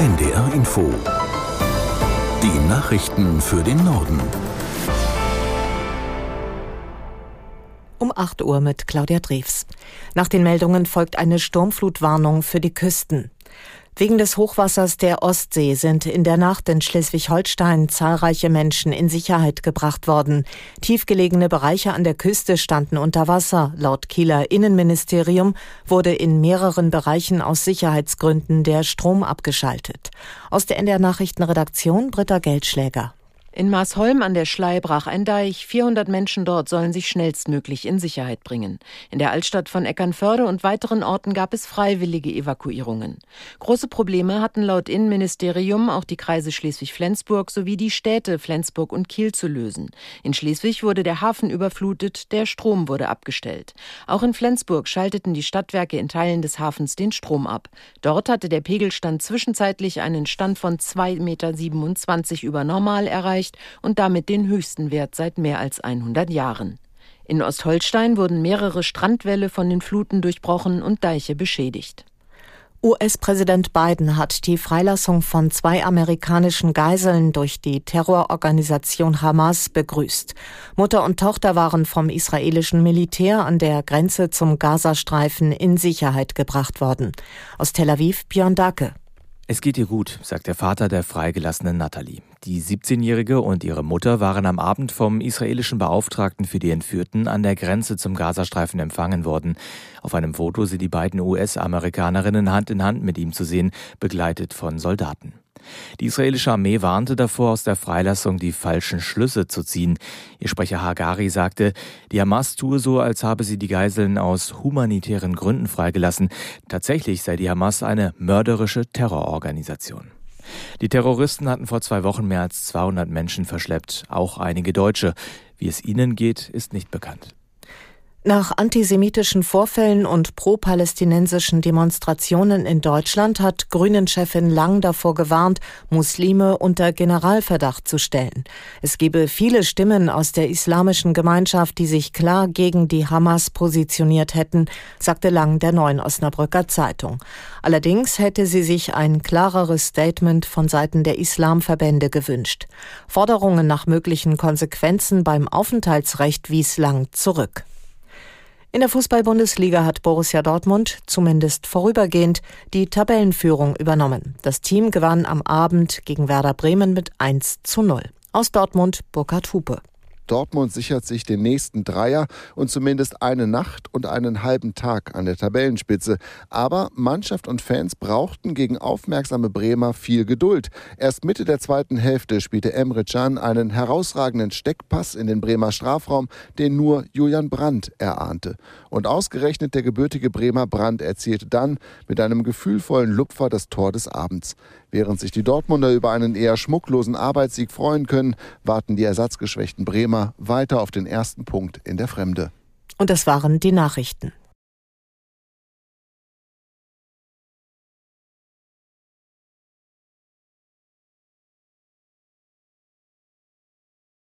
NDR Info. Die Nachrichten für den Norden. Um 8 Uhr mit Claudia Drews. Nach den Meldungen folgt eine Sturmflutwarnung für die Küsten. Wegen des Hochwassers der Ostsee sind in der Nacht in Schleswig-Holstein zahlreiche Menschen in Sicherheit gebracht worden. Tiefgelegene Bereiche an der Küste standen unter Wasser. Laut Kieler Innenministerium wurde in mehreren Bereichen aus Sicherheitsgründen der Strom abgeschaltet. Aus der NDR Nachrichtenredaktion Britta Geldschläger. In Maasholm an der Schlei brach ein Deich. 400 Menschen dort sollen sich schnellstmöglich in Sicherheit bringen. In der Altstadt von Eckernförde und weiteren Orten gab es freiwillige Evakuierungen. Große Probleme hatten laut Innenministerium auch die Kreise Schleswig-Flensburg sowie die Städte Flensburg und Kiel zu lösen. In Schleswig wurde der Hafen überflutet, der Strom wurde abgestellt. Auch in Flensburg schalteten die Stadtwerke in Teilen des Hafens den Strom ab. Dort hatte der Pegelstand zwischenzeitlich einen Stand von 2,27 Meter über Normal erreicht erreicht und damit den höchsten Wert seit mehr als 100 Jahren. In Ostholstein wurden mehrere Strandwälle von den Fluten durchbrochen und Deiche beschädigt. US-Präsident Biden hat die Freilassung von zwei amerikanischen Geiseln durch die Terrororganisation Hamas begrüßt. Mutter und Tochter waren vom israelischen Militär an der Grenze zum Gazastreifen in Sicherheit gebracht worden. Aus Tel Aviv Björn Dacke. Es geht ihr gut, sagt der Vater der freigelassenen Natalie. Die 17-Jährige und ihre Mutter waren am Abend vom israelischen Beauftragten für die Entführten an der Grenze zum Gazastreifen empfangen worden. Auf einem Foto sind die beiden US-Amerikanerinnen Hand in Hand mit ihm zu sehen, begleitet von Soldaten. Die israelische Armee warnte davor, aus der Freilassung die falschen Schlüsse zu ziehen. Ihr Sprecher Hagari sagte, die Hamas tue so, als habe sie die Geiseln aus humanitären Gründen freigelassen. Tatsächlich sei die Hamas eine mörderische Terrororganisation. Die Terroristen hatten vor zwei Wochen mehr als 200 Menschen verschleppt, auch einige Deutsche. Wie es ihnen geht, ist nicht bekannt. Nach antisemitischen Vorfällen und pro-palästinensischen Demonstrationen in Deutschland hat Grünen-Chefin Lang davor gewarnt, Muslime unter Generalverdacht zu stellen. Es gebe viele Stimmen aus der islamischen Gemeinschaft, die sich klar gegen die Hamas positioniert hätten, sagte Lang der Neuen Osnabrücker Zeitung. Allerdings hätte sie sich ein klareres Statement von Seiten der Islamverbände gewünscht. Forderungen nach möglichen Konsequenzen beim Aufenthaltsrecht wies Lang zurück. In der Fußball-Bundesliga hat Borussia Dortmund zumindest vorübergehend die Tabellenführung übernommen. Das Team gewann am Abend gegen Werder Bremen mit 1 zu 0. Aus Dortmund Burkhard Hupe. Dortmund sichert sich den nächsten Dreier und zumindest eine Nacht und einen halben Tag an der Tabellenspitze. Aber Mannschaft und Fans brauchten gegen aufmerksame Bremer viel Geduld. Erst Mitte der zweiten Hälfte spielte Emre Can einen herausragenden Steckpass in den Bremer Strafraum, den nur Julian Brandt erahnte. Und ausgerechnet der gebürtige Bremer Brandt erzielte dann mit einem gefühlvollen Lupfer das Tor des Abends. Während sich die Dortmunder über einen eher schmucklosen Arbeitssieg freuen können, warten die ersatzgeschwächten Bremer weiter auf den ersten Punkt in der Fremde. Und das waren die Nachrichten.